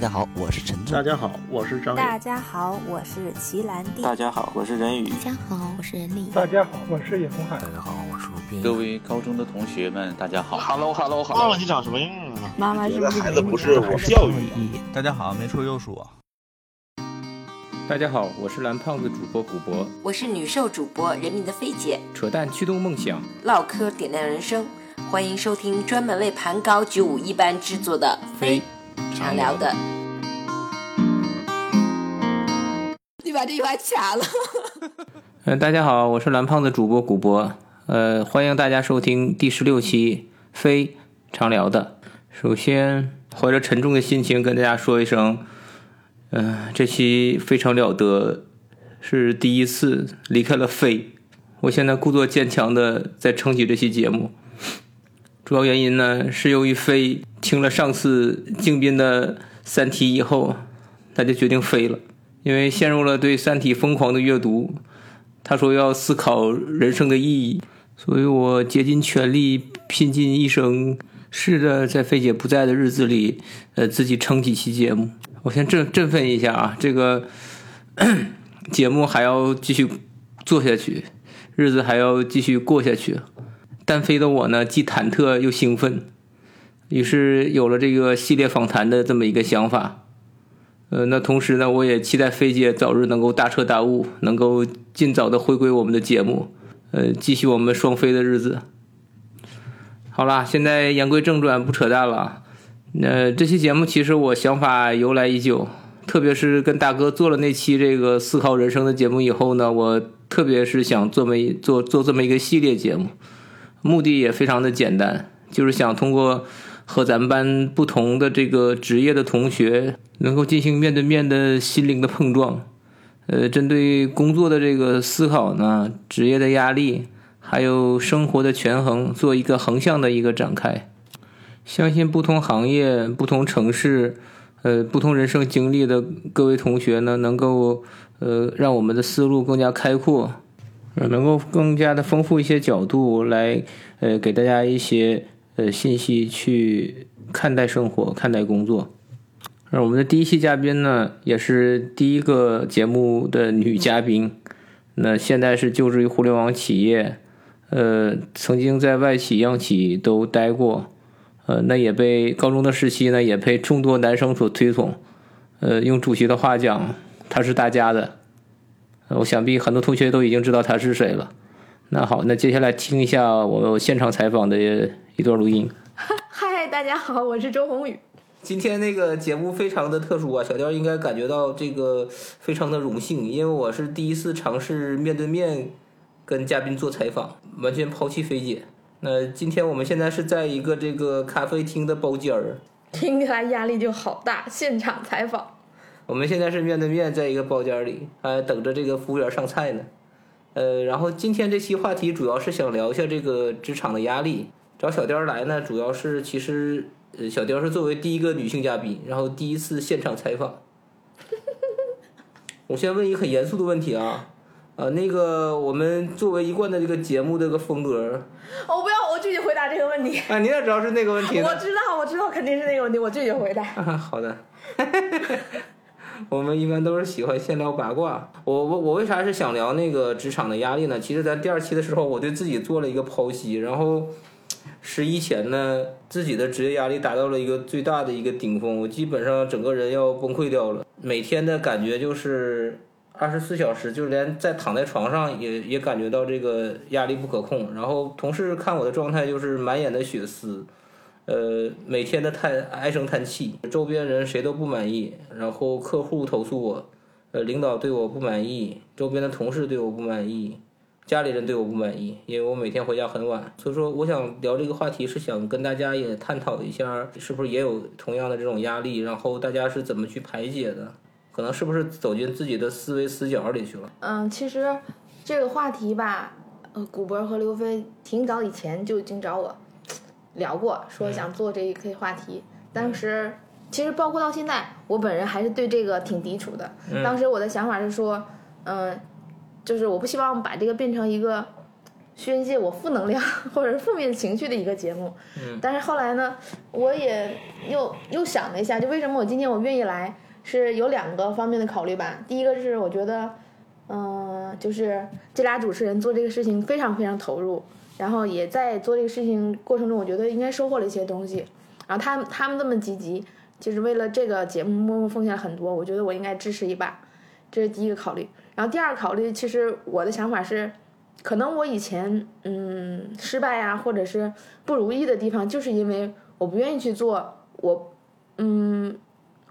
大家好，我是陈总。大家好，我是张大家好，我是齐兰弟。大家好，我是任宇。大家好，我是任丽。大家好，我是叶红海。大家好，我是陆斌。各位高中的同学们，大家好。Hello，Hello，Hello。忘了你长什么样了？妈妈是不是孩子不是我教育你？大家好，没错，又是我。大家好，我是蓝胖子主播古博。我是女兽主播人民的菲姐。扯淡驱动梦想，唠嗑点亮人生。欢迎收听专门为盘高九五一班制作的《非常聊的》。你把这句话卡了。嗯，大家好，我是蓝胖子主播古博。呃，欢迎大家收听第十六期《非常聊的》。首先，怀着沉重的心情跟大家说一声，嗯、呃，这期非常了得，是第一次离开了飞。我现在故作坚强的在撑起这期节目。主要原因呢，是由于飞听了上次静斌的《三体》以后，他就决定飞了，因为陷入了对《三体》疯狂的阅读。他说要思考人生的意义，所以我竭尽全力，拼尽一生，试着在飞姐不在的日子里，呃，自己撑几期节目。我先振振奋一下啊，这个 节目还要继续做下去，日子还要继续过下去。单飞的我呢，既忐忑又兴奋，于是有了这个系列访谈的这么一个想法。呃，那同时呢，我也期待飞姐早日能够大彻大悟，能够尽早的回归我们的节目，呃，继续我们双飞的日子。好啦，现在言归正传，不扯淡了。那这期节目其实我想法由来已久，特别是跟大哥做了那期这个思考人生的节目以后呢，我特别是想做么做做这么一个系列节目。目的也非常的简单，就是想通过和咱们班不同的这个职业的同学，能够进行面对面的心灵的碰撞。呃，针对工作的这个思考呢，职业的压力，还有生活的权衡，做一个横向的一个展开。相信不同行业、不同城市、呃，不同人生经历的各位同学呢，能够呃，让我们的思路更加开阔。呃，能够更加的丰富一些角度来，呃，给大家一些呃信息去看待生活、看待工作。而我们的第一期嘉宾呢，也是第一个节目的女嘉宾。那现在是就职于互联网企业，呃，曾经在外企、央企都待过，呃，那也被高中的时期呢，也被众多男生所推崇。呃，用主席的话讲，他是大家的。我想必很多同学都已经知道他是谁了。那好，那接下来听一下我现场采访的一段录音。嗨，大家好，我是周宏宇。今天那个节目非常的特殊啊，小调应该感觉到这个非常的荣幸，因为我是第一次尝试面对面跟嘉宾做采访，完全抛弃菲姐。那今天我们现在是在一个这个咖啡厅的包间儿，听起来压力就好大，现场采访。我们现在是面对面，在一个包间里，还等着这个服务员上菜呢。呃，然后今天这期话题主要是想聊一下这个职场的压力。找小雕来呢，主要是其实呃，小雕是作为第一个女性嘉宾，然后第一次现场采访。我先问一个很严肃的问题啊，呃，那个我们作为一贯的这个节目这个风格，我不要，我拒绝回答这个问题。啊，你也知道是那个问题？我知道，我知道，肯定是那个问题，我拒绝回答。啊、好的。我们一般都是喜欢先聊八卦。我我我为啥是想聊那个职场的压力呢？其实，在第二期的时候，我对自己做了一个剖析，然后十一前呢，自己的职业压力达到了一个最大的一个顶峰，我基本上整个人要崩溃掉了。每天的感觉就是二十四小时，就连在躺在床上也也感觉到这个压力不可控。然后同事看我的状态就是满眼的血丝。呃，每天的叹唉声叹气，周边人谁都不满意，然后客户投诉我，呃，领导对我不满意，周边的同事对我不满意，家里人对我不满意，因为我每天回家很晚。所以说，我想聊这个话题，是想跟大家也探讨一下，是不是也有同样的这种压力，然后大家是怎么去排解的？可能是不是走进自己的思维死角里去了？嗯，其实这个话题吧，呃，古博和刘飞挺早以前就已经找我。聊过，说想做这一个话题。当时其实包括到现在，我本人还是对这个挺抵触的。当时我的想法是说，嗯，就是我不希望把这个变成一个宣泄我负能量或者是负面情绪的一个节目。嗯，但是后来呢，我也又又想了一下，就为什么我今天我愿意来，是有两个方面的考虑吧。第一个是我觉得，嗯、就是这俩主持人做这个事情非常非常投入，然后也在做这个事情过程中，我觉得应该收获了一些东西。然后他他们这么积极，就是为了这个节目默默奉献了很多，我觉得我应该支持一把，这是第一个考虑。然后第二个考虑，其实我的想法是，可能我以前嗯失败啊，或者是不如意的地方，就是因为我不愿意去做我嗯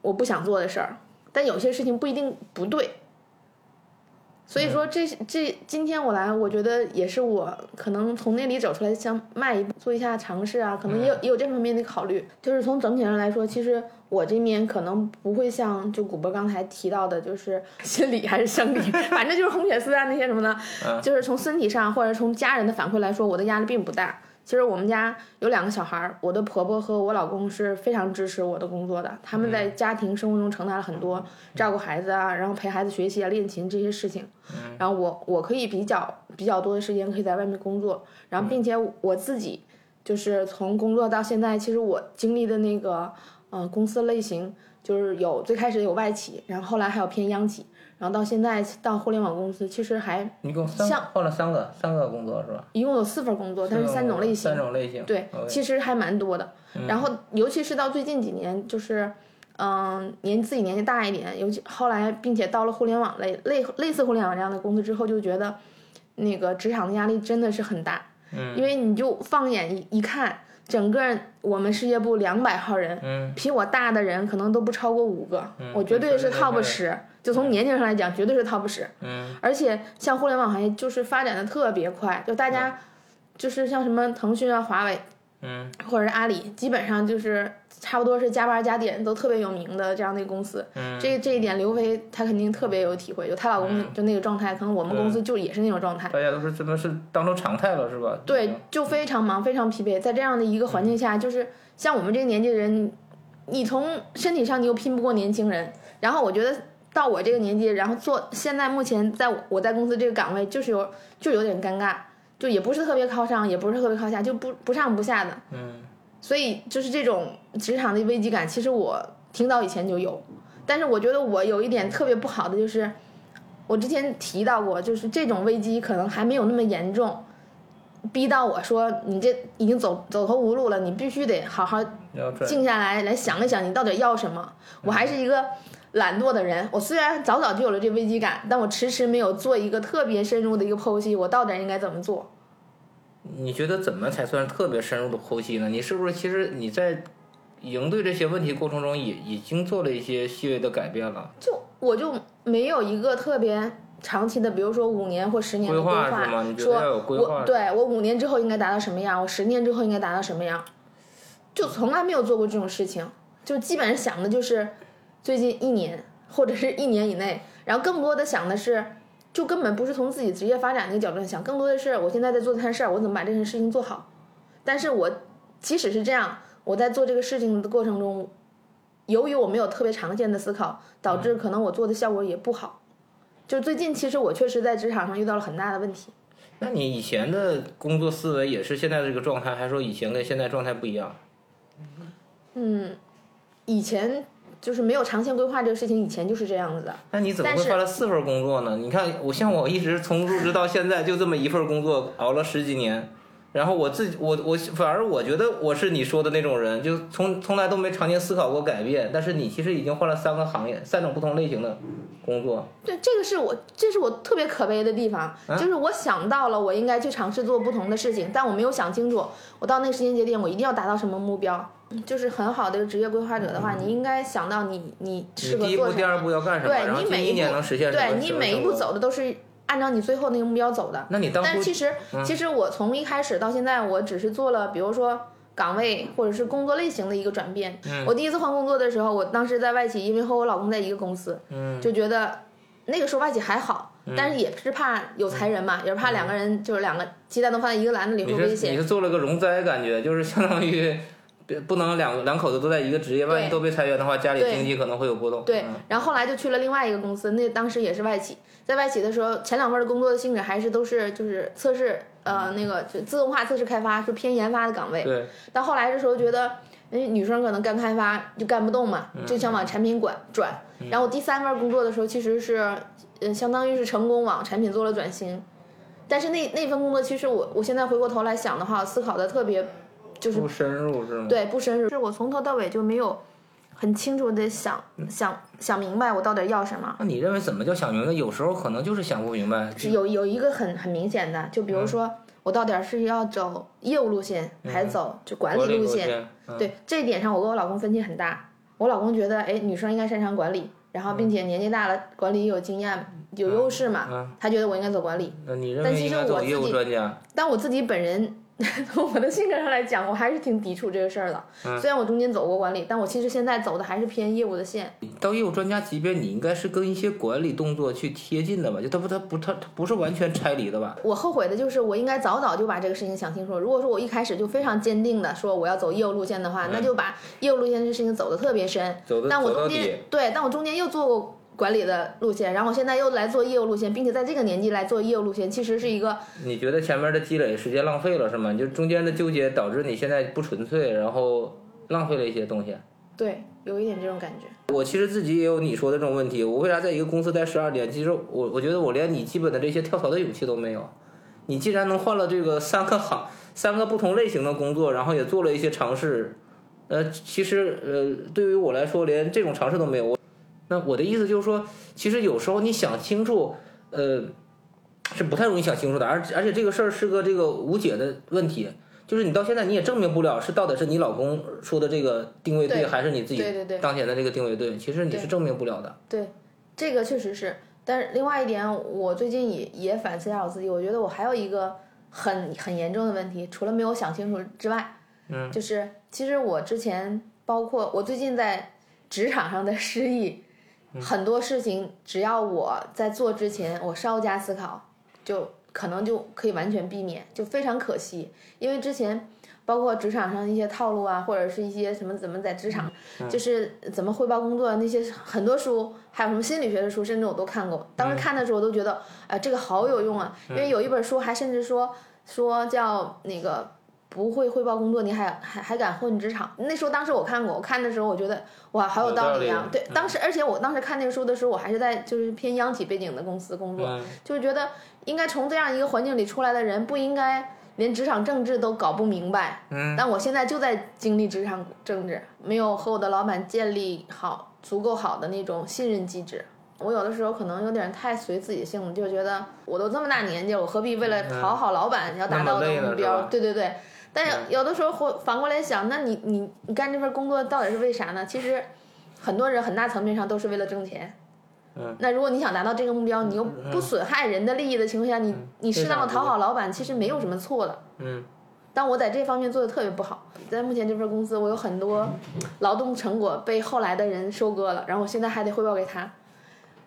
我不想做的事儿，但有些事情不一定不对。所以说这这今天我来，我觉得也是我可能从那里走出来，想迈一步做一下尝试啊，可能也有、也有这方面的考虑。就是从整体上来说，其实我这面可能不会像就古博刚才提到的，就是 心理还是生理，反正就是红血丝啊那些什么的，就是从身体上或者从家人的反馈来说，我的压力并不大。其实我们家有两个小孩儿，我的婆婆和我老公是非常支持我的工作的，他们在家庭生活中承担了很多照顾孩子啊，然后陪孩子学习啊、练琴这些事情。然后我我可以比较比较多的时间可以在外面工作，然后并且我自己就是从工作到现在，其实我经历的那个呃公司类型就是有最开始有外企，然后后来还有偏央企，然后到现在到互联网公司，其实还一共三像换了三个三个工作是吧？一共有四份工作，但是三种类型三。种类型。对，其实还蛮多的。然后，尤其是到最近几年，就是，嗯，年自己年纪大一点，尤其后来，并且到了互联网类类类似互联网这样的公司之后，就觉得那个职场的压力真的是很大。嗯，因为你就放眼一一看，整个我们事业部两百号人，嗯，比我大的人可能都不超过五个，我绝对是 top 对十。就从年龄上来讲，绝对是 top 十。嗯，而且像互联网行业就是发展的特别快，就大家就是像什么腾讯啊、华为，嗯，或者是阿里，基本上就是差不多是加班加点都特别有名的这样的一个公司。嗯，这这一点刘飞他肯定特别有体会，就她老公就那个状态，可能我们公司就也是那种状态。大家都是真的是当成常态了是吧？对，就非常忙，非常疲惫。在这样的一个环境下，就是像我们这个年纪的人，你从身体上你又拼不过年轻人，然后我觉得到我这个年纪，然后做现在目前在我我在公司这个岗位，就是有就有点尴尬，就也不是特别靠上，也不是特别靠下，就不不上不下的。嗯，所以就是这种职场的危机感，其实我挺早以前就有，但是我觉得我有一点特别不好的就是，我之前提到过，就是这种危机可能还没有那么严重，逼到我说你这已经走走投无路了，你必须得好好静下来来想一想你到底要什么。我还是一个懒惰的人，我虽然早早就有了这危机感，但我迟迟没有做一个特别深入的一个剖析，我到底应该怎么做。你觉得怎么才算特别深入的剖析呢？你是不是其实你在应对这些问题过程中也已经做了一些细微的改变了？就我就没有一个特别长期的，比如说五年或十年的规划说规划我对我五年之后应该达到什么样，我十年之后应该达到什么样，就从来没有做过这种事情，就基本上想的就是最近一年或者是一年以内，然后更多的想的是。就根本不是从自己职业发展那个角度上想，更多的是我现在在做这件事儿，我怎么把这件事情做好。但是我即使是这样，我在做这个事情的过程中，由于我没有特别长线的思考，导致可能我做的效果也不好。就最近，其实我确实在职场上遇到了很大的问题。那你以前的工作思维也是现在这个状态，还是说以前跟现在状态不一样？嗯，以前就是没有长线规划这个事情，以前就是这样子的。那你怎么会换了四份工作呢？你看我像我一直从入职到现在就这么一份工作，熬了十几年。然后我自己，我我反而我觉得我是你说的那种人，就从从来都没长期思考过改变。但是你其实已经换了三个行业，三种不同类型的工作。对，这个是我，这是我特别可悲的地方，就是我想到了我应该去尝试做不同的事情，但我没有想清楚，我到那个时间节点，我一定要达到什么目标。就是很好的职业规划者的话，你应该想到你你适合你第一步、做什么。第二步要干什么？对你每一年步能实现什么？对你每一步走的都是按照你最后那个目标走的。那你当初但是其实，其实我从一开始到现在，我只是做了，比如说岗位或者是工作类型的一个转变。我第一次换工作的时候，我当时在外企，因为和我老公在一个公司，就觉得那个时候外企还好，但是也是怕有裁人嘛，也是怕两个人就是两个鸡蛋都放在一个篮子里会危险你险。是做了个容灾感觉，就是相当于别不能两两口子都在一个职业，万一都被裁员的话，家里经济可能会有波动。对嗯，然后后来就去了另外一个公司，那当时也是外企，在外企的时候，前两份的工作的性质还是都是就是测试呃那个就自动化测试开发是偏研发的岗位。对，但后来的时候觉得，哎，女生可能干开发就干不动嘛，就想往产品管转。然后第三份工作的时候，其实是，呃，相当于是成功往产品做了转型。但是那那份工作，其实我我现在回过头来想的话，思考的特别，就是不深入是吗？对不深入，是我从头到尾就没有很清楚的想想想明白我到底要什么。那你认为怎么叫想明白？有时候可能就是想不明白。是有有一个很很明显的，就比如说、我到底是要走业务路线，还是走就管管理理路线？对这一点上，我跟我老公分歧很大。我老公觉得，哎，女生应该擅长管理，然后并且年纪大了，管理有经验，有优势嘛。嗯他觉得我应该走管理。那你认但其为应该实我自己走业务专家？但我自己本人，从我的性格上来讲，我还是挺抵触这个事儿的。嗯虽然我中间走过管理，但我其实现在走的还是偏业务的线。到业务专家级别，你应该是跟一些管理动作去贴近的吧？就他不他不他他不是完全拆离的吧？我后悔的就是我应该早早就把这个事情想清楚。如果说我一开始就非常坚定的说我要走业务路线的话，那就把业务路线这事情走的特别深。嗯走的但我中间。对，但我中间又做过管理的路线，然后现在又来做业务路线，并且在这个年纪来做业务路线，其实是一个你觉得前面的积累时间浪费了是吗？你就中间的纠结导致你现在不纯粹，然后浪费了一些东西。对，有一点这种感觉。我其实自己也有你说的这种问题。我为啥在一个公司待十二年？其实我我觉得我连你基本的这些跳槽的勇气都没有。你既然能换了这个三个行、三个不同类型的工作，然后也做了一些尝试，呃，其实呃，对于我来说，连这种尝试都没有。我那我的意思就是说，其实有时候你想清楚，呃，是不太容易想清楚的，而而且这个事儿是个这个无解的问题。就是你到现在你也证明不了是到底是你老公说的这个定位对，对还是你自己对对对当前的这个定位对，其实你是证明不了的。对，这个确实是。但是另外一点，我最近也也反思一下我自己，我觉得我还有一个很很严重的问题，除了没有想清楚之外，嗯，就是其实我之前包括我最近在职场上的失意，很多事情只要我在做之前，我稍加思考，就可能就可以完全避免，就非常可惜，因为之前。包括职场上一些套路啊，或者是一些什么怎么在职场，就是怎么汇报工作那些很多书，还有什么心理学的书，甚至我都看过。当时看的时候，我都觉得，哎、这个好有用啊！因为有一本书还甚至说说叫那个不会汇报工作，你还还还敢混职场？那时候当时我看过，我看的时候我觉得哇，好有道理啊！对，当时而且我当时看那个书的时候，我还是在就是偏央企背景的公司工作，嗯就是觉得应该从这样一个环境里出来的人不应该。连职场政治都搞不明白，嗯，但我现在就在经历职场政治，没有和我的老板建立好足够好的那种信任机制。我有的时候可能有点太随自己性子，就觉得我都这么大年纪了，我何必为了讨好老板要达到的目标？对对对。但有的时候回反过来想，那你你你干这份工作到底是为啥呢？其实很多人很大层面上都是为了挣钱。嗯，那如果你想达到这个目标，你又不损害人的利益的情况下，你你适当的讨好老板，其实没有什么错的。嗯，但我在这方面做的特别不好，在目前这份公司，我有很多劳动成果被后来的人收割了，然后我现在还得汇报给他。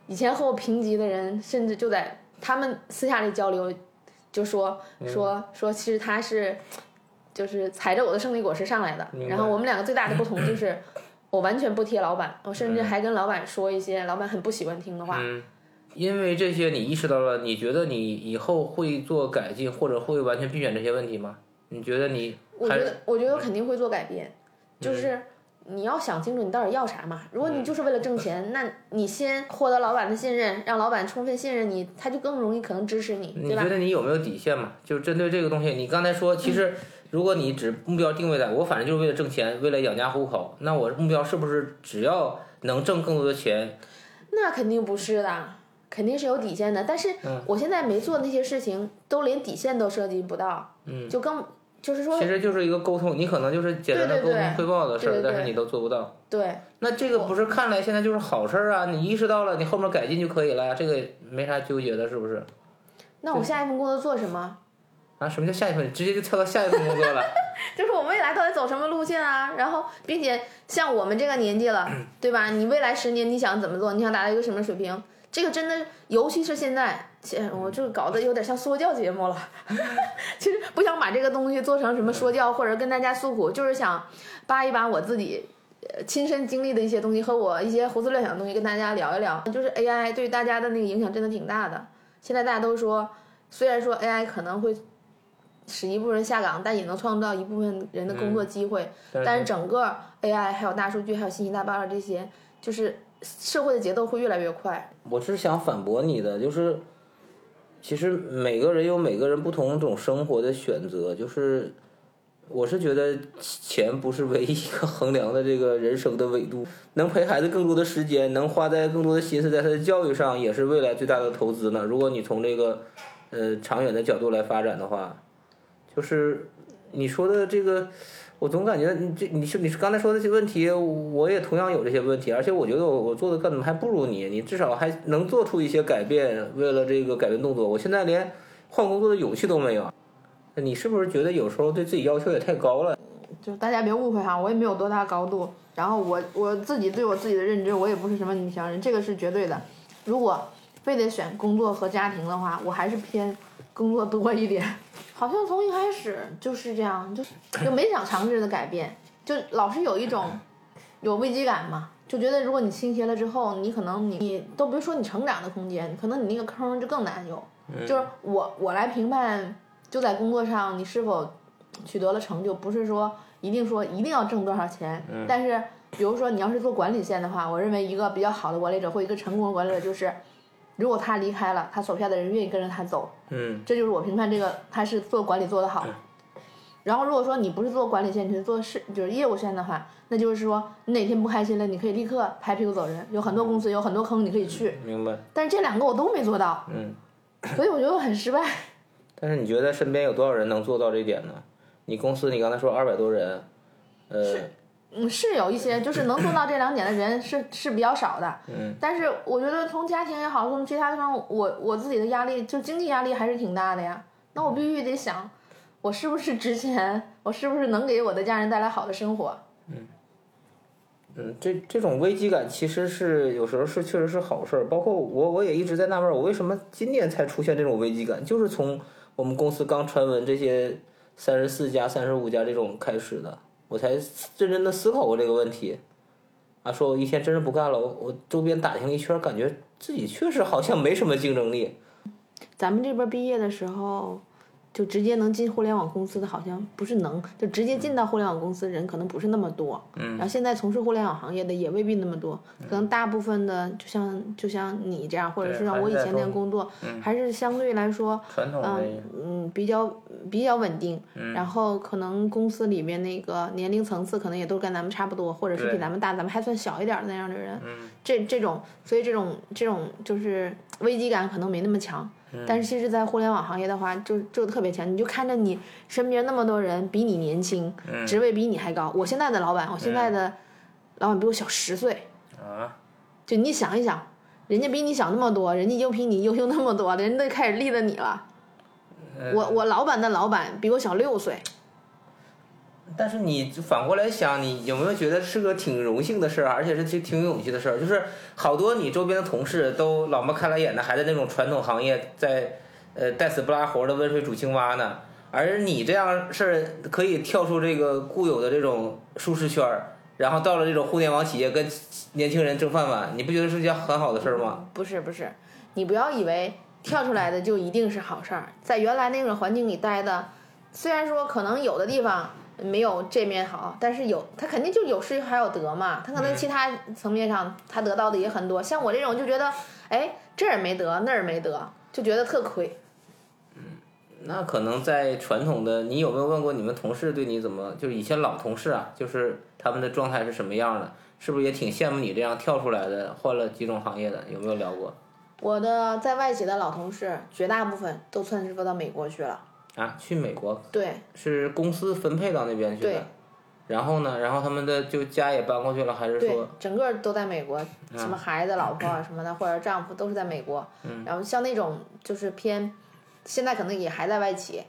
以前和我平级的人，甚至就在他们私下里交流，就说说说，其实他是就是踩着我的胜利果实上来的。然后我们两个最大的不同就是，我完全不贴老板，我甚至还跟老板说一些老板很不喜欢听的话。嗯，因为这些你意识到了，你觉得你以后会做改进，或者会完全避免这些问题吗？你觉得你我觉得，我觉得肯定会做改变，就是你要想清楚你到底要啥嘛。如果你就是为了挣钱，那你先获得老板的信任，让老板充分信任你，他就更容易可能支持你，对吧你觉？得你有没有底线嘛？就针对这个东西，你刚才说，其实如果你只目标定位在我，反正就是为了挣钱，为了养家糊口，那我目标是不是只要能挣更多的钱？那肯定不是的，肯定是有底线的。但是我现在没做那些事情，都连底线都涉及不到，嗯，就更就是说其，实就是一个沟通，你可能就是简单的沟通汇报的事儿，但是你都做不到。对那这个不是看来现在就是好事儿啊？你意识到了，你后面改进就可以了呀，这个没啥纠结的，是不是？那我下一份工作做什么？啊，什么叫下一份？直接就跳到下一份工作了？就是我未来到底走什么路线啊？然后，并且像我们这个年纪了，对吧？你未来十年你想怎么做？你想达到一个什么水平？这个真的，尤其是现在，切我这个搞得有点像说教节目了。其实不想把这个东西做成什么说教，或者跟大家诉苦，就是想扒一扒我自己。呃亲身经历的一些东西和我一些胡思乱想的东西跟大家聊一聊，就是 AI 对大家的那个影响真的挺大的。现在大家都说，虽然说 AI 可能会使一部分人下岗，但也能创造一部分人的工作机会。嗯但是整个 AI 还有大数据还有信息大爆炸这些，就是社会的节奏会越来越快。我是想反驳你的，就是其实每个人有每个人不同种生活的选择，就是我是觉得钱不是唯一一个衡量的这个人生的维度，能陪孩子更多的时间，能花在更多的心思在他的教育上，也是未来最大的投资呢。如果你从这个呃长远的角度来发展的话，就是你说的这个。我总感觉你这你是你是刚才说的这些问题，我也同样有这些问题，而且我觉得我我做的根本还不如你，你至少还能做出一些改变，为了这个改变动作，我现在连换工作的勇气都没有。你是不是觉得有时候对自己要求也太高了？就大家别误会哈，我也没有多大高度。然后我我自己对我自己的认知，我也不是什么女强人，这个是绝对的。如果非得选工作和家庭的话，我还是偏工作多一点。好像从一开始就是这样，就就没想尝试的改变，就老是有一种有危机感嘛，就觉得如果你倾斜了之后，你可能你你都别说你成长的空间，可能你那个坑就更难有。就是我我来评判，就在工作上你是否取得了成就，不是说一定说一定要挣多少钱，但是比如说你要是做管理线的话，我认为一个比较好的管理者或一个成功的管理者就是。如果他离开了，他手下的人愿意跟着他走，嗯，这就是我评判这个他是做管理做得好。然后如果说你不是做管理线，你是做事就是业务线的话，那就是说你哪天不开心了，你可以立刻拍屁股走人。有很多公司有很多坑你可以去，明白。但是这两个我都没做到，嗯，所以我觉得我很失败。但是你觉得身边有多少人能做到这一点呢？你公司你刚才说二百多人，呃，嗯，是有一些就是能做到这两点的人是是比较少的，嗯，但是我觉得从家庭也好，从其他地方，我我自己的压力就经济压力还是挺大的呀。那我必须得想，我是不是值钱？我是不是能给我的家人带来好的生活？嗯，这这种危机感其实是有时候是确实是好事儿。包括我，我也一直在纳闷儿，我为什么今年才出现这种危机感？就是从我们公司刚传闻这些三十四家、三十五家这种开始的，我才认真的思考过这个问题。啊，说我一天真是不干了，我我周边打听了一圈，感觉自己确实好像没什么竞争力。咱们这边毕业的时候，就直接能进互联网公司的，好像不是能，就直接进到互联网公司的人可能不是那么多。嗯。然后现在从事互联网行业的也未必那么多，可能大部分的就像就像你这样，或者是像我以前那样工作，还是相对来说，传统嗯嗯比较比较稳定。然后可能公司里面那个年龄层次可能也都跟咱们差不多，或者是比咱们大，咱们还算小一点儿的那样的人。这这种，所以这种这种就是危机感可能没那么强。但是其实，在互联网行业的话，就就特别强。你就看着你身边那么多人比你年轻，职位比你还高。我现在的老板，我现在的老板比我小十岁。啊，就你想一想，人家比你小那么多，人家又比你优秀那么多，人家都开始立了你了。我我老板的老板比我小六岁，但是你反过来想，你有没有觉得是个挺荣幸的事儿，而且是挺挺有勇气的事儿？就是好多你周边的同事都老么看了眼的，还在那种传统行业在呃带死不拉活的温水煮青蛙呢，而你这样事儿可以跳出这个固有的这种舒适圈儿，然后到了这种互联网企业跟年轻人争饭碗，你不觉得是件很好的事儿吗？不是不是，你不要以为跳出来的就一定是好事儿，在原来那种环境里待的，虽然说可能有的地方没有这面好，但是有他肯定就有失还有得嘛，他可能其他层面上他得到的也很多。像我这种就觉得，哎，这儿没得，那儿没得，就觉得特亏。嗯那可能在传统的，你有没有问过你们同事对你怎么？就是以前老同事啊，就是他们的状态是什么样的？是不是也挺羡慕你这样跳出来的，换了几种行业的？有没有聊过？我的在外企的老同事，绝大部分都窜至到美国去了。啊，去美国对是公司分配到那边去的。然后呢？然后他们的就家也搬过去了，还是说，整个都在美国，什么孩子、老婆啊 什么的，或者丈夫都是在美国。然后像那种就是偏，现在可能也还在外企，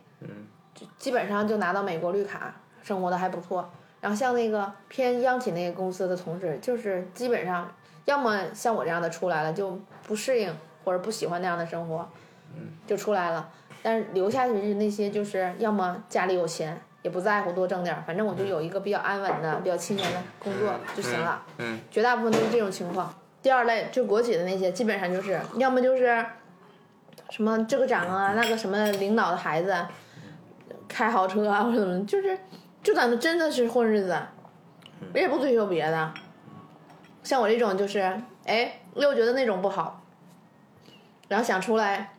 就基本上就拿到美国绿卡，生活的还不错。然后像那个偏央企那个公司的同事，就是基本上要么像我这样的出来了就不适应或者不喜欢那样的生活，嗯就出来了。但是留下去是那些就是要么家里有钱，也不在乎多挣点儿，反正我就有一个比较安稳的、比较清闲的工作就行了。嗯，绝大部分都是这种情况。第二类就国企的那些，基本上就是要么就是什么这个长啊，那个什么领导的孩子，开豪车啊或者怎么，就是就感觉真的是混日子，我也不追求别的。像我这种就是，哎，又觉得那种不好，然后想出来，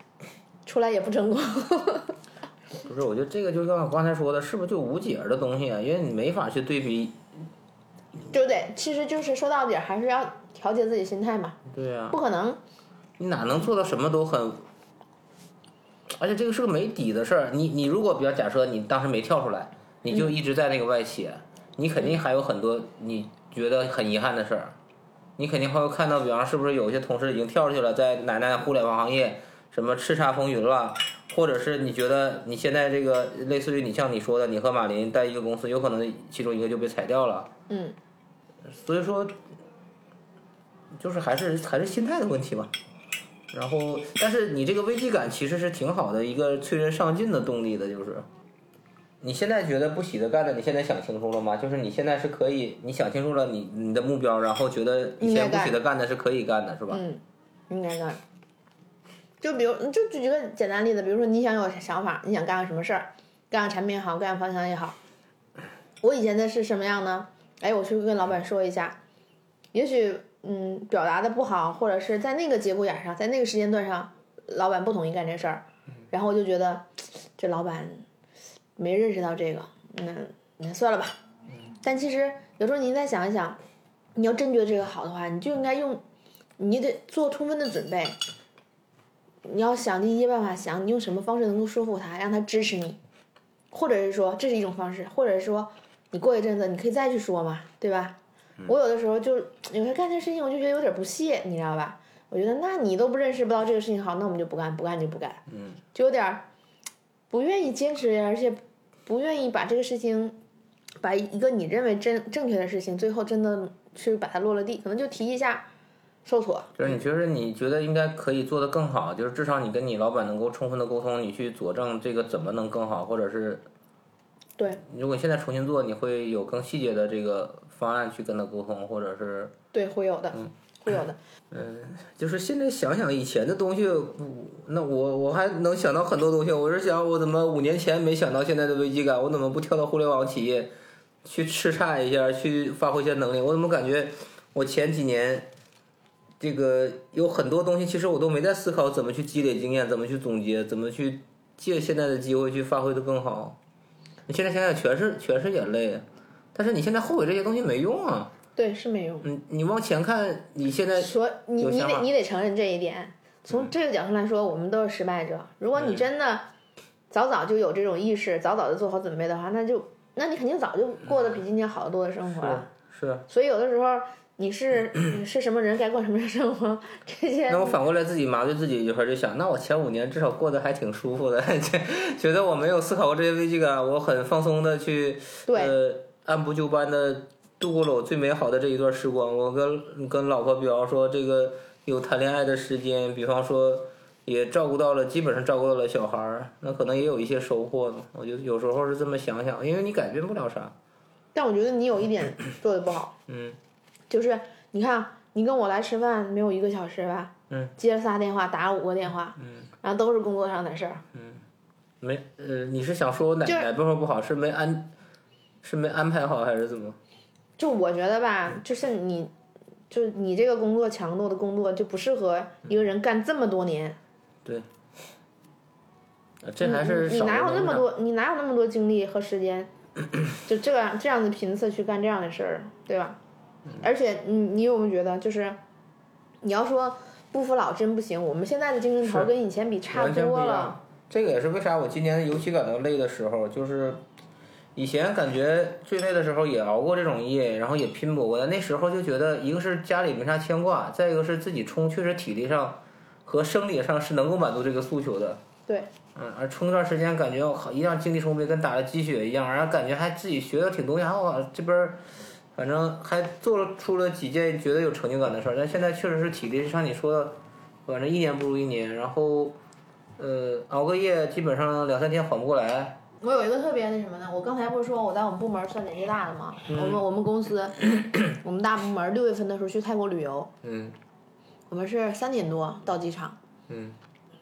出来也不成功。不是，我觉得这个就像我刚才说的，是不是就无解的东西啊？因为你没法去对比。对不对？其实就是说到底还是要调节自己心态嘛，对呀、不可能。你哪能做到什么都很？而且这个是个没底的事儿。你你如果比较假设你当时没跳出来，你就一直在那个外企，你肯定还有很多你觉得很遗憾的事儿。你肯定会看到，比方是不是有些同事已经跳出去了，在奶奶互联网行业什么叱咤风云了，或者是你觉得你现在这个类似于你像你说的，你和马林在一个公司，有可能其中一个就被裁掉了。嗯，所以说，就是还是还是心态的问题吧。然后，但是你这个危机感其实是挺好的一个催人上进的动力的，就是你现在觉得不喜得干的，你现在想清楚了吗？就是你现在是可以，你想清楚了你你的目标，然后觉得以前不喜得干的是可以干的，是吧？嗯，应该干。就比如，就举个简单例子，比如说你想有想法，你想干个什么事儿，干个产品也好，干个方向也好。我以前的是什么样呢？哎，我去跟老板说一下，也许嗯表达的不好，或者是在那个节骨眼上，在那个时间段上，老板不同意干这事儿，然后我就觉得这老板没认识到这个，那那算了吧。但其实有时候您再想一想，你要真觉得这个好的话，你就应该用，你得做充分的准备。你要想尽一切办法，想你用什么方式能够说服他，让他支持你，或者是说这是一种方式，或者是说你过一阵子你可以再去说嘛，对吧？我有的时候就有些干这事情，我就觉得有点不屑，你知道吧？我觉得那你都不认识不到这个事情好，那我们就不干，不干就不干，嗯，就有点不愿意坚持，而且不愿意把这个事情，把一个你认为真正确的事情，最后真的去把它落了地，可能就提一下受挫，就是你觉得你觉得应该可以做得更好，就是至少你跟你老板能够充分的沟通，你去佐证这个怎么能更好，或者是对如果你现在重新做，你会有更细节的这个方案去跟他沟通，或者是对，会有的，嗯会有的。嗯就是现在想想以前的东西，那我我还能想到很多东西。我是想，我怎么五年前没想到现在的危机感？我怎么不跳到互联网企业去叱咤一下，去发挥一些能力？我怎么感觉我前几年这个有很多东西，其实我都没在思考怎么去积累经验，怎么去总结，怎么去借现在的机会去发挥的更好。你现在想想，全是全是眼泪，但是你现在后悔这些东西没用啊。对，是没用。嗯，你往前看，你现在说你你得你得承认这一点。从这个角度来说，我们都是失败者。如果你真的早早就有这种意识，早早的做好准备的话，那就那你肯定早就过得比今天好得多的生活了。是。所以有的时候你是你是什么人，该过什么样的生活，这些那我反过来自己麻醉自己一会儿就想，那我前五年至少过得还挺舒服的，觉得我没有思考过这些危机感，我很放松的去对呃按部就班的度过了我最美好的这一段时光。我跟跟老婆比方说这个有谈恋爱的时间，比方说也照顾到了，基本上照顾到了小孩儿，那可能也有一些收获呢。我就有时候是这么想想，因为你改变不了啥。但我觉得你有一点做的不好，嗯，就是你看啊你跟我来吃饭没有一个小时吧，嗯，接了仨电话，打了五个电话，嗯，然后都是工作上的事儿，没呃，你是想说我哪就是哪部分不好？是没安是没安排好还是怎么？就我觉得吧，就是你，就是你这个工作强度的工作就不适合一个人干这么多年。对这还是你你哪有那么多？你哪有那么多精力和时间，就这样这样的频次去干这样的事儿，对吧？嗯而且你你有没有觉得，就是你要说不服老真不行，我们现在的精神头跟以前比差不多了。这个也是为啥我今年尤其感到累的时候，就是以前感觉最累的时候也熬过这种夜，然后也拼搏过的。那时候就觉得，一个是家里没啥牵挂，再一个是自己冲，确实体力上和生理上是能够满足这个诉求的。对，嗯，而冲一段时间，感觉我靠，一样精力充沛，跟打了鸡血一样，然后感觉还自己学的挺多，然后我这边儿反正还做出了几件觉得有成就感的事儿。但现在确实是体力，像你说的，反正一年不如一年，然后呃熬个夜，基本上两三天缓不过来。我有一个特别那什么呢？我刚才不是说我在我们部门算年纪大的吗？嗯我们我们公司，我们大部门六月份的时候去泰国旅游，嗯我们是三点多到机场，嗯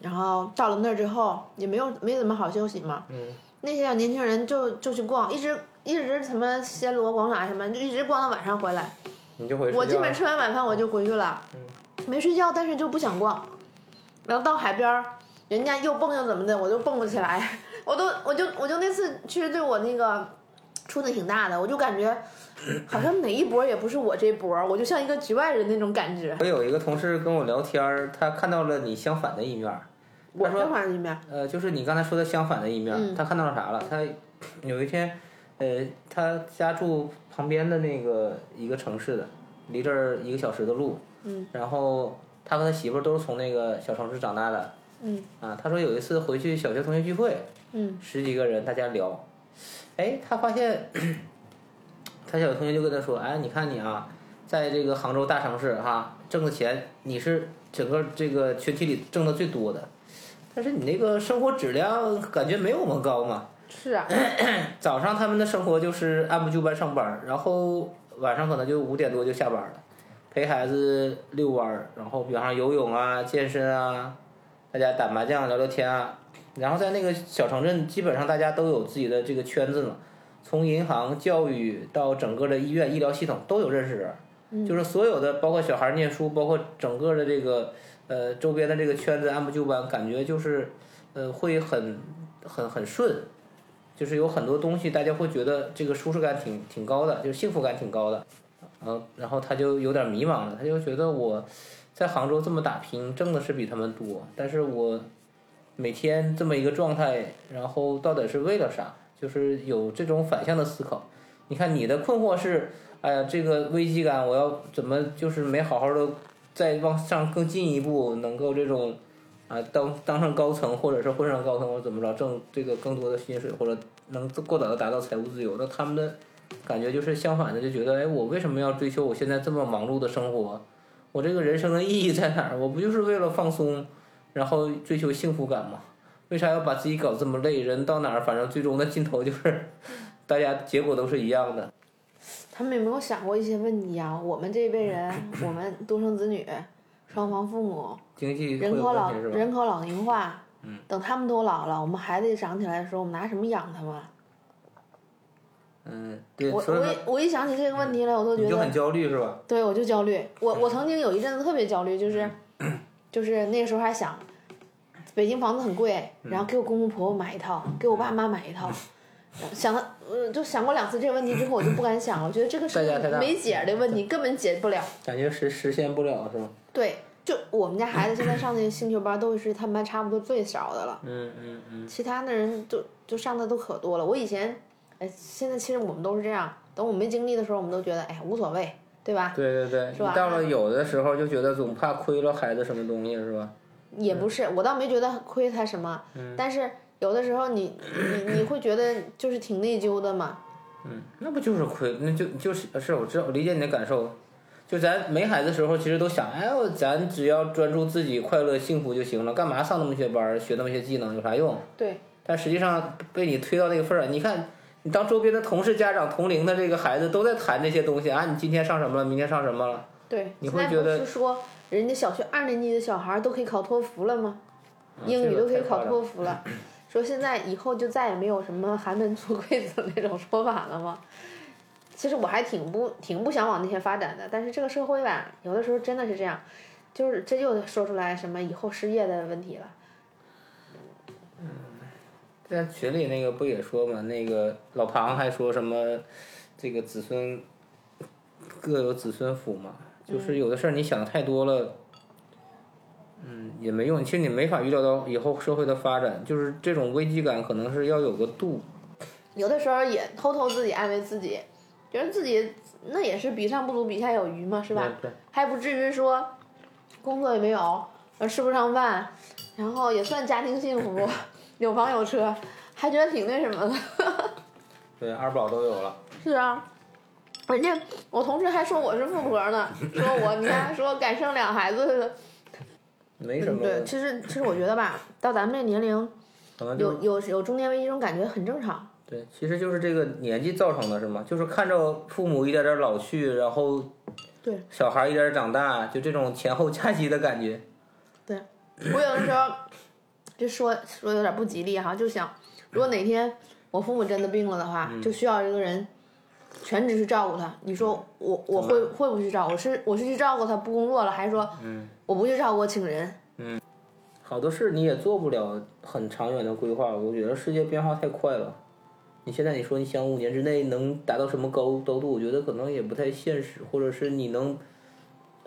然后到了那儿之后也没有没怎么好休息嘛，嗯那些小年轻人就就去逛，一直一直什么暹罗广场啊什么，就一直逛到晚上回来。你就回睡觉我基本吃完晚饭我就回去了，没睡觉，但是就不想逛。然后到海边儿，人家又蹦又怎么的，我就蹦不起来，我都我就我就那次其实对我那个触动挺大的，我就感觉 好像哪一波也不是我这波儿，我就像一个局外人那种感觉。我有一个同事跟我聊天儿，他看到了你相反的一面。我他说这块儿一面，呃，就是你刚才说的相反的一面，嗯他看到了啥了？他 有一天，呃，他家住旁边的那个一个城市的，离这儿一个小时的路。嗯。然后他和他媳妇儿都是从那个小城市长大的。嗯。啊，他说有一次回去小学同学聚会，嗯十几个人大家聊，哎，他发现 他小学同学就跟他说，哎，你看你啊，在这个杭州大城市哈，挣的钱你是整个这个群体里挣的最多的，但是你那个生活质量感觉没有我们高嘛。是啊，早上他们的生活就是按部就班上班，然后晚上可能就五点多就下班了，陪孩子遛弯儿，然后比方说游泳啊、健身啊，大家打麻将、聊聊天啊。然后在那个小城镇，基本上大家都有自己的这个圈子嘛，从银行、教育到整个的医院、医疗系统都有认识人，就是所有的包括小孩念书，包括整个的这个呃周边的这个圈子按部就班，感觉就是呃会很很很顺。就是有很多东西，大家会觉得这个舒适感挺挺高的，就是幸福感挺高的，嗯，然后他就有点迷茫了，他就觉得我在杭州这么打拼，挣的是比他们多，但是我每天这么一个状态，然后到底是为了啥？就是有这种反向的思考。你看你的困惑是，哎呀，这个危机感，我要怎么就是没好好的再往上更进一步，能够这种。啊，当当上高层，或者是混上高层，或者怎么着，挣这个更多的薪水，或者能过早的达到财务自由，那他们的感觉就是相反的，就觉得，哎，我为什么要追求我现在这么忙碌的生活？我这个人生的意义在哪儿？我不就是为了放松，然后追求幸福感吗？为啥要把自己搞这么累？人到哪儿，反正最终的尽头就是，大家结果都是一样的。他们有没有想过一些问题啊？我们这一辈人，我们独生子女，双方父母，经济人口老？人口老龄化，等他们都老了，我们孩子长起来的时候，我们拿什么养他们？嗯，对，我我一我一想起这个问题来，我都觉得就很得，焦虑是吧？对我就焦虑。我我曾经有一阵子特别焦虑，就是 就是那个时候还想，北京房子很贵，然后给我公公婆婆买一套，给我爸妈买一套。想了，呃，就想过两次这个问题之后，我就不敢想了。我觉得这个是没解的问题，根本解不了。感觉实实现不了是吗？对，就我们家孩子现在上那个兴趣班，都是他们班差不多最少的了。嗯嗯嗯。其他的人就就上的都可多了。我以前，哎，现在其实我们都是这样。等我们没经历的时候，我们都觉得，哎，无所谓，对吧？对对对，是吧到了有的时候就觉得总怕亏了孩子什么东西是吧？也不是，我倒没觉得亏他什么，但是有的时候你你你会觉得就是挺内疚的嘛。嗯那不就是亏？那就就是是我知道，我理解你的感受。就咱没孩子的时候，其实都想，哎呦，咱只要专注自己快乐幸福就行了，干嘛上那么些班儿，学那么些技能有啥用？对，但实际上被你推到那个份儿上，你看，你当周边的同事、家长、同龄的这个孩子都在谈这些东西啊，你今天上什么了，明天上什么了？对，你会觉得不是说人家小学二年级的小孩都可以考托福了吗？英语都可以考托福了，说现在以后就再也没有什么寒门出贵子那种说法了吗？其实我还挺不挺不想往那些发展的，但是这个社会吧，有的时候真的是这样，就是这就说出来什么以后失业的问题了。嗯在群里那个不也说嘛，那个老庞还说什么，这个子孙各有子孙福嘛，就是有的事儿你想的太多了，嗯，也没用。其实你没法预料到以后社会的发展，就是这种危机感可能是要有个度。有的时候也偷偷自己安慰自己，觉得自己那也是比上不足，比下有余嘛，是吧？对，还不至于说工作也没有，呃，吃不上饭，然后也算家庭幸福，有房有车，还觉得挺那什么的。对，二宝都有了。是啊，人家我同事还说我是富婆呢，说我你看说敢生两孩子的。没什么，对，其实其实我觉得吧，到咱们这年龄，可能就有有有中年危机这种感觉很正常。对，其实就是这个年纪造成的，是吗？就是看着父母一点点老去，然后对小孩一点点长大，就这种前后夹击的感觉。对我有的时候 就说说有点不吉利哈，就想如果哪天我父母真的病了的话，嗯就需要一个人全职去照顾他。你说我我会会不会去照顾？是我是去照顾他不工作了，还是说嗯我不去照顾我请人？嗯好多事你也做不了很长远的规划，我觉得世界变化太快了。你现在你说你想五年之内能达到什么高高度，我觉得可能也不太现实，或者是你能，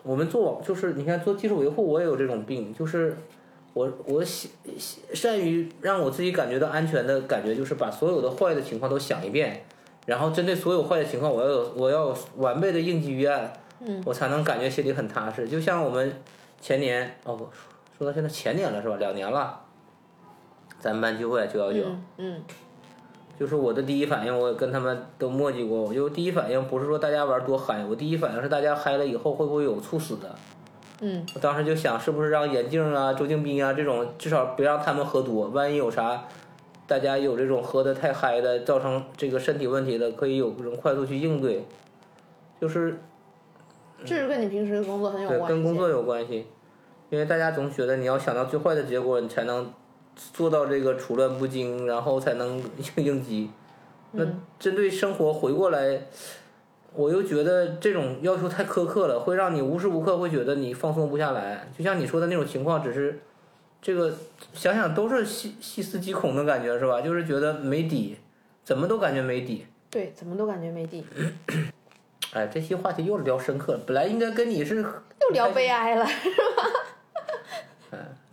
我们做网就是你看做技术维护，我也有这种病，就是我我喜喜善于让我自己感觉到安全的感觉，就是把所有的坏的情况都想一遍，然后针对所有坏的情况，我要有我要有完备的应急预案，嗯，我才能感觉心里很踏实。就像我们前年哦，说到现在前年了是吧？两年了，咱们班聚会九幺九，嗯嗯就是我的第一反应，我也跟他们都磨叽过，我就第一反应不是说大家玩多嗨，我第一反应是大家嗨了以后会不会有猝死的。嗯我当时就想，是不是让眼镜啊、周静斌啊这种，至少别让他们喝多，万一有啥，大家有这种喝的太嗨的，造成这个身体问题的，可以有这种快速去应对。就是这是跟你平时的工作很有，关系。跟工作有关系，因为大家总觉得你要想到最坏的结果，你才能做到这个处乱不惊，然后才能应 应急。那针对生活回过来，我又觉得这种要求太苛刻了，会让你无时无刻会觉得你放松不下来。就像你说的那种情况，只是这个想想都是细细思极恐的感觉，是吧？就是觉得没底，怎么都感觉没底。对，怎么都感觉没底，哎，这期话题又聊深刻了，本来应该跟你是又聊悲哀了。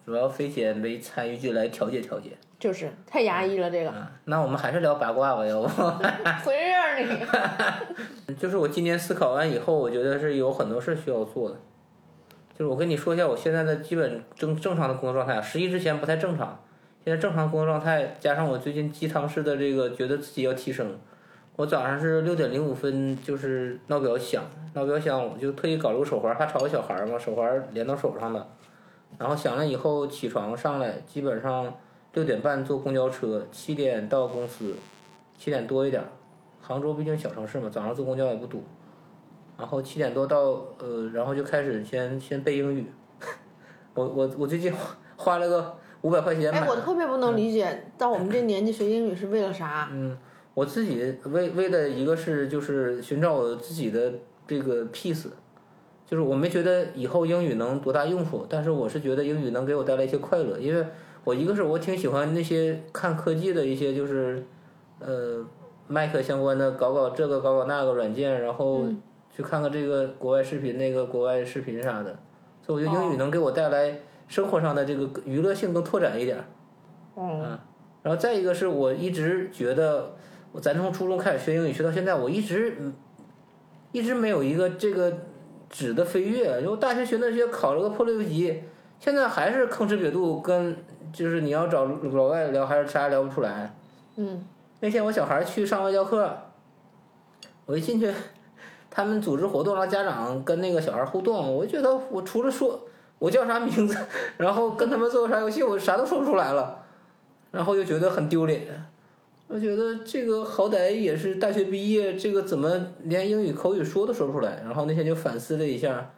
主要飞姐没参与进来调节调节。就是太压抑了，这个啊，那我们还是聊八卦吧，要不？回事儿你。就是我今年思考完以后，我觉得是有很多事需要做的。就是我跟你说一下我现在的基本正正常的工作状态，十一之前不太正常，现在正常工作状态加上我最近鸡汤式的这个觉得自己要提升，我早上是六点零五分就是闹表响，闹表响我就特意搞了个手环，怕吵个小孩儿嘛，手环连到手上的，然后响了以后起床上来，基本上六点半坐公交车，七点到公司，七点多一点儿。杭州毕竟小城市嘛，早上坐公交也不堵。然后七点多到，呃，然后就开始先先背英语。我我我最近花花了个五百块钱买哎，我特别不能理解，到我们这年纪学英语是为了啥？嗯，我自己为为的一个是就是寻找我自己的这个 peace，就是我没觉得以后英语能多大用处，但是我是觉得英语能给我带来一些快乐，因为我一个是我挺喜欢那些看科技的一些就是呃 Mac 相关的搞搞这个搞搞那个软件，然后去看看这个国外视频那个国外视频啥的，所以我觉得英语能给我带来生活上的这个娱乐性更拓展一点儿。嗯，然后再一个是我一直觉得，我咱从初中开始学英语学到现在，我一直嗯一直没有一个这个质的飞跃。因为大学学那些考了个破六级，现在还是吭哧瘪肚，跟就是你要找老外聊还是啥也聊不出来。嗯，那天我小孩去上外教课，我一进去，他们组织活动让家长跟那个小孩互动，我就觉得我除了说我叫啥名字，然后跟他们做啥游戏，我啥都说不出来了，然后又觉得很丢脸。我觉得这个好歹也是大学毕业，这个怎么连英语口语说都说不出来？然后那天就反思了一下，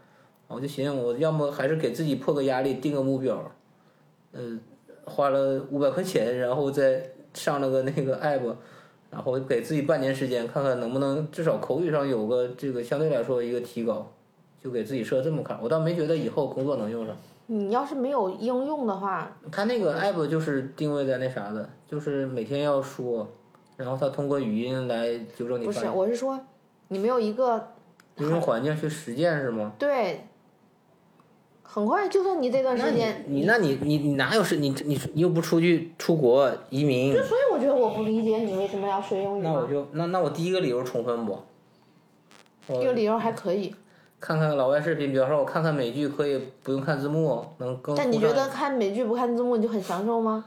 我就寻思，我要么还是给自己破个压力，定个目标，呃，花了五百块钱，然后再上了个那个 app，然后给自己半年时间，看看能不能至少口语上有个这个相对来说一个提高，就给自己设这么坎。我倒没觉得以后工作能用上。你要是没有应用的话，它那个 app 就是定位在那啥的，就是每天要说，然后它通过语音来纠正你不是，我是说，你没有一个应用环境去实践是吗？对，很快，就算你这段时间，你那你你你哪有事？你你你又不出去出国移民？就所以我觉得我不理解你为什么要学英语。那我就那那我第一个理由充分不？我这个理由还可以，看看老外视频，比方说我看看美剧可以不用看字幕，能更。但你觉得看美剧不看字幕你就很享受吗？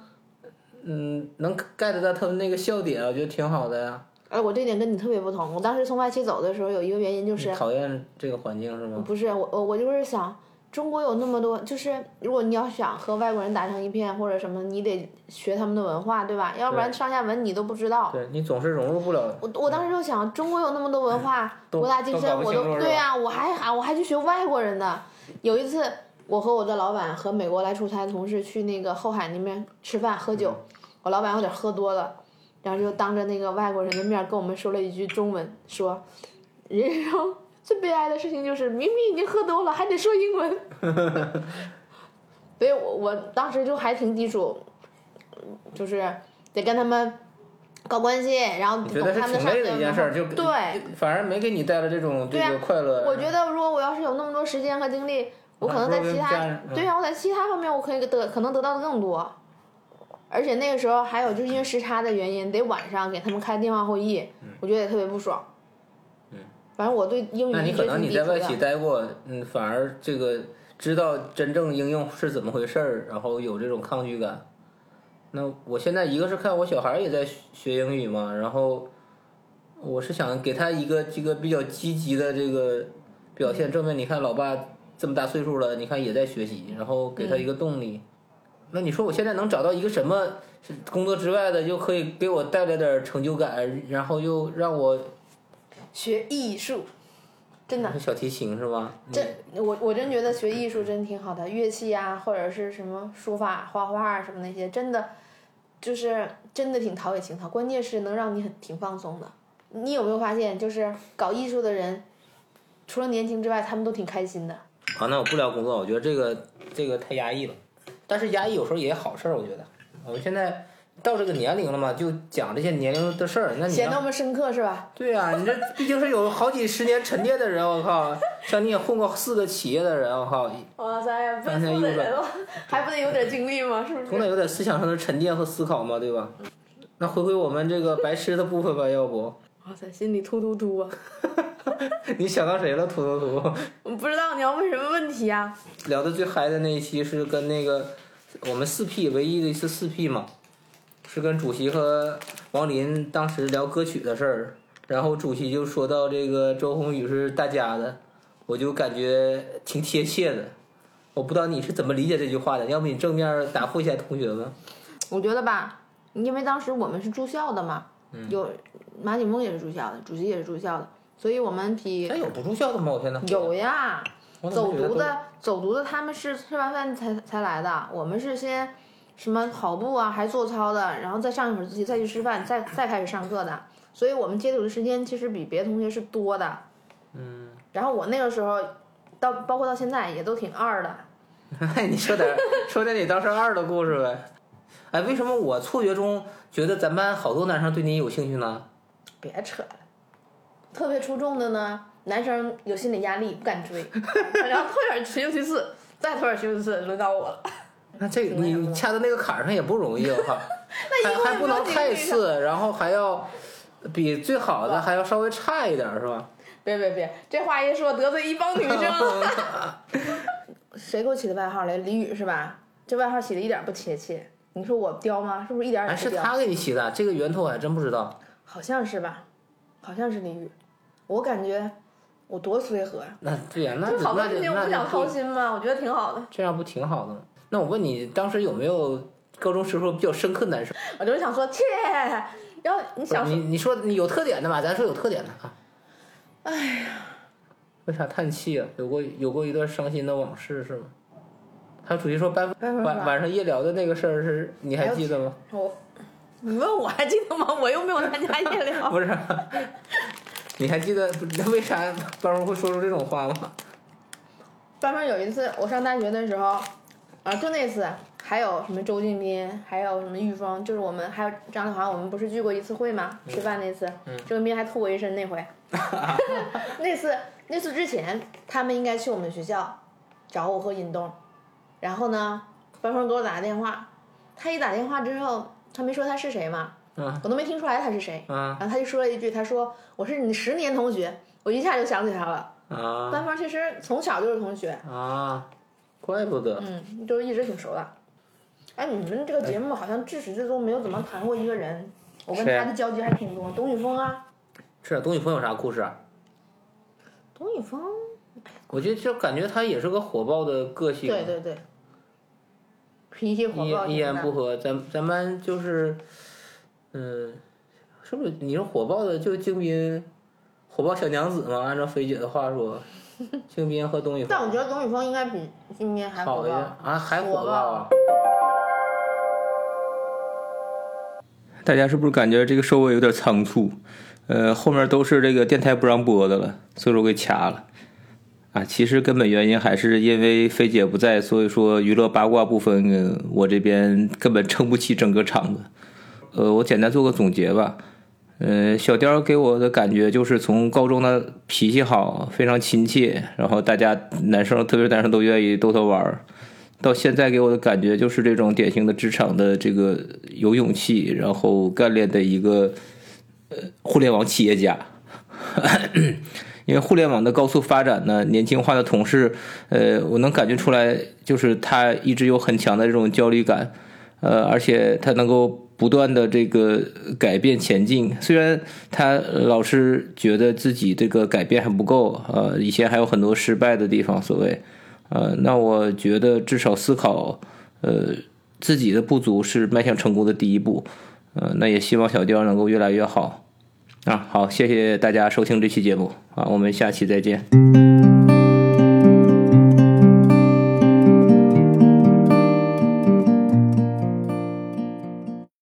嗯，能 get 到他们那个笑点，我觉得挺好的呀。哎，我这点跟你特别不同。我当时从外企走的时候，有一个原因就是，讨厌这个环境是吗？不是我我我就是想，中国有那么多，就是如果你要想和外国人打成一片或者什么，你得学他们的文化，对吧？要不然上下文你都不知道。对你总是融入不了。我我当时就想，中国有那么多文化，都博大精深，我都对呀、我还还我还去学外国人的。有一次，我和我的老板和美国来出差的同事去那个后海那边吃饭喝酒，嗯我老板有点喝多了，然后就当着那个外国人的面跟我们说了一句中文，说人生最悲哀的事情就是明明已经喝多了，还得说英文。所以我我当时就还挺抵触，就是得跟他们搞关系，然后觉得是懂他们的上挺累的一件事儿，就对。反而没给你带来这种这对呀个快乐。我觉得如果我要是有那么多时间和精力，我可能在其他对呀、我在其他方面我可以得可能得到的更多。而且那个时候还有就是因为时差的原因，得晚上给他们开电话会议，我觉得也特别不爽。嗯，反正我对英语那你可能你在外企待过，嗯，反而这个知道真正应用是怎么回事儿，然后有这种抗拒感。那我现在一个是看我小孩儿也在学学英语嘛，然后我是想给他一个这个比较积极的这个表现，证明你看老爸这么大岁数了，你看也在学习，然后给他一个动力。那你说我现在能找到一个什么工作之外的，又可以给我带来点儿成就感，然后又让我学艺术，真的，小提琴是吧？这我我真觉得学艺术真挺好的，乐器啊，或者是什么书法、画画啊什么那些，真的就是真的挺陶冶情操。关键是能让你很挺放松的。你有没有发现，就是搞艺术的人，除了年轻之外，他们都挺开心的。好，那我不聊工作，我觉得这个这个太压抑了。但是压抑有时候也好事儿，我觉得。我们现在到这个年龄了嘛，就讲这些年龄的事儿。那你要显得我们深刻是吧？对啊、你这 毕竟是有好几十年沉淀的人，我靠！像你也混过四个企业的人，我靠，哇塞，不翻天错的人了，还不得有点经历吗？是不是？总得有点思想上的沉淀和思考嘛，对吧？那回回我们这个白痴的部分吧，要不？哇塞，心里突突突啊！你想到谁了？突突突。我不知道你要问什么问题啊？聊的最嗨的那一期是跟那个我们四 P 唯一的一次四 P 嘛，是跟主席和王林当时聊歌曲的事儿，然后主席就说到这个周鸿宇是大家的，我就感觉挺贴切的。我不知道你是怎么理解这句话的，要不你正面答复一下同学们。我觉得吧，因为当时我们是住校的嘛，嗯有马景峰也是住校的，主席也是住校的，所以我们比哎，有不住校的吗？我天呐，有呀，走读的走读的他们是吃完饭才才来的，我们是先什么跑步啊，还做操的，然后再上一会儿自习，再去吃饭，再再开始上课的，所以我们接触的时间其实比别的同学是多的。嗯，然后我那个时候到包括到现在也都挺二的，哎，你说点说点你当时二的故事呗。哎，为什么我错觉中觉得咱班好多男生对你有兴趣呢？别扯了。特别出众的呢，男生有心理压力不敢追，然后拖点学究其次，再拖点学究其次，轮到我了。那这个你掐在那个坎儿上也不容易，我靠，还还不能太次，然后还要比最好的还要稍微差一点儿，是吧？别别别，这话一说得罪一帮女生。谁给我起的外号来？李宇是吧？这外号起的一点不贴切。你说我刁吗？是不是一点也不刁？是他给你起的，这个源头我还真不知道。好像是吧？好像是李宇。我感觉我多随和呀、那对呀、那就好多事情我不想操心嘛，我觉得挺好的。这样不挺好的吗？那我问你，当时有没有高中时候比较深刻的男生？我就是想说切，然后你想你你说你有特点的嘛？咱说有特点的啊。哎呀，为啥叹气啊？有过有过一段伤心的往事是吗？还有主席说班晚晚上夜聊的那个事儿是你还记得吗？我，你问我还记得吗？我又没有参加夜聊。不是，你还记得不是为啥班上会说出这种话吗？班上有一次我上大学的时候，啊，就那次，还有什么周俊斌，还有什么玉峰，就是我们还有张丽华，我们不是聚过一次会吗？吃饭那次，周俊斌还吐我一身那回。那次那次之前，他们应该去我们学校找我和尹东，然后呢，班上给我打个电话，他一打电话之后，他没说他是谁嘛，嗯我都没听出来他是谁，嗯然后他就说了一句，他说我是你十年同学，我一下就想起他了。啊班芳其实从小就是同学，啊，怪不得。嗯，就是一直挺熟的。哎，你们这个节目好像至始至终没有怎么谈过一个人，我跟他的交集还挺多。董宇峰啊，是啊，董宇峰有啥故事啊？董宇峰，我觉得就感觉他也是个火爆的个性，对对对，脾气火爆一一言不。合，咱咱班就是，嗯，是不是你是火爆的就精兵，火爆小娘子嘛？按照菲姐的话说，京斌和董宇峰但我觉得董宇峰应该比金边还火好一点爆。啊，还火爆啊！大家是不是感觉这个收尾有点仓促？呃，后面都是这个电台不让播的了，所以说我给掐了。啊，其实根本原因还是因为菲姐不在，所以说娱乐八卦部分，呃我这边根本撑不起整个场子。呃，我简单做个总结吧。呃，小雕给我的感觉就是从高中的脾气好，非常亲切，然后大家男生特别男生都愿意逗他玩儿，到现在给我的感觉就是这种典型的职场的这个有勇气，然后干练的一个呃互联网企业家。因为互联网的高速发展呢，年轻化的同事，呃，我能感觉出来，就是他一直有很强的这种焦虑感，呃，而且他能够不断的这个改变前进。虽然他老是觉得自己这个改变还不够，呃，以前还有很多失败的地方，所谓，呃，那我觉得至少思考，呃，自己的不足是迈向成功的第一步，呃，那也希望小雕能够越来越好。啊，好，谢谢大家收听这期节目啊，我们下期再见。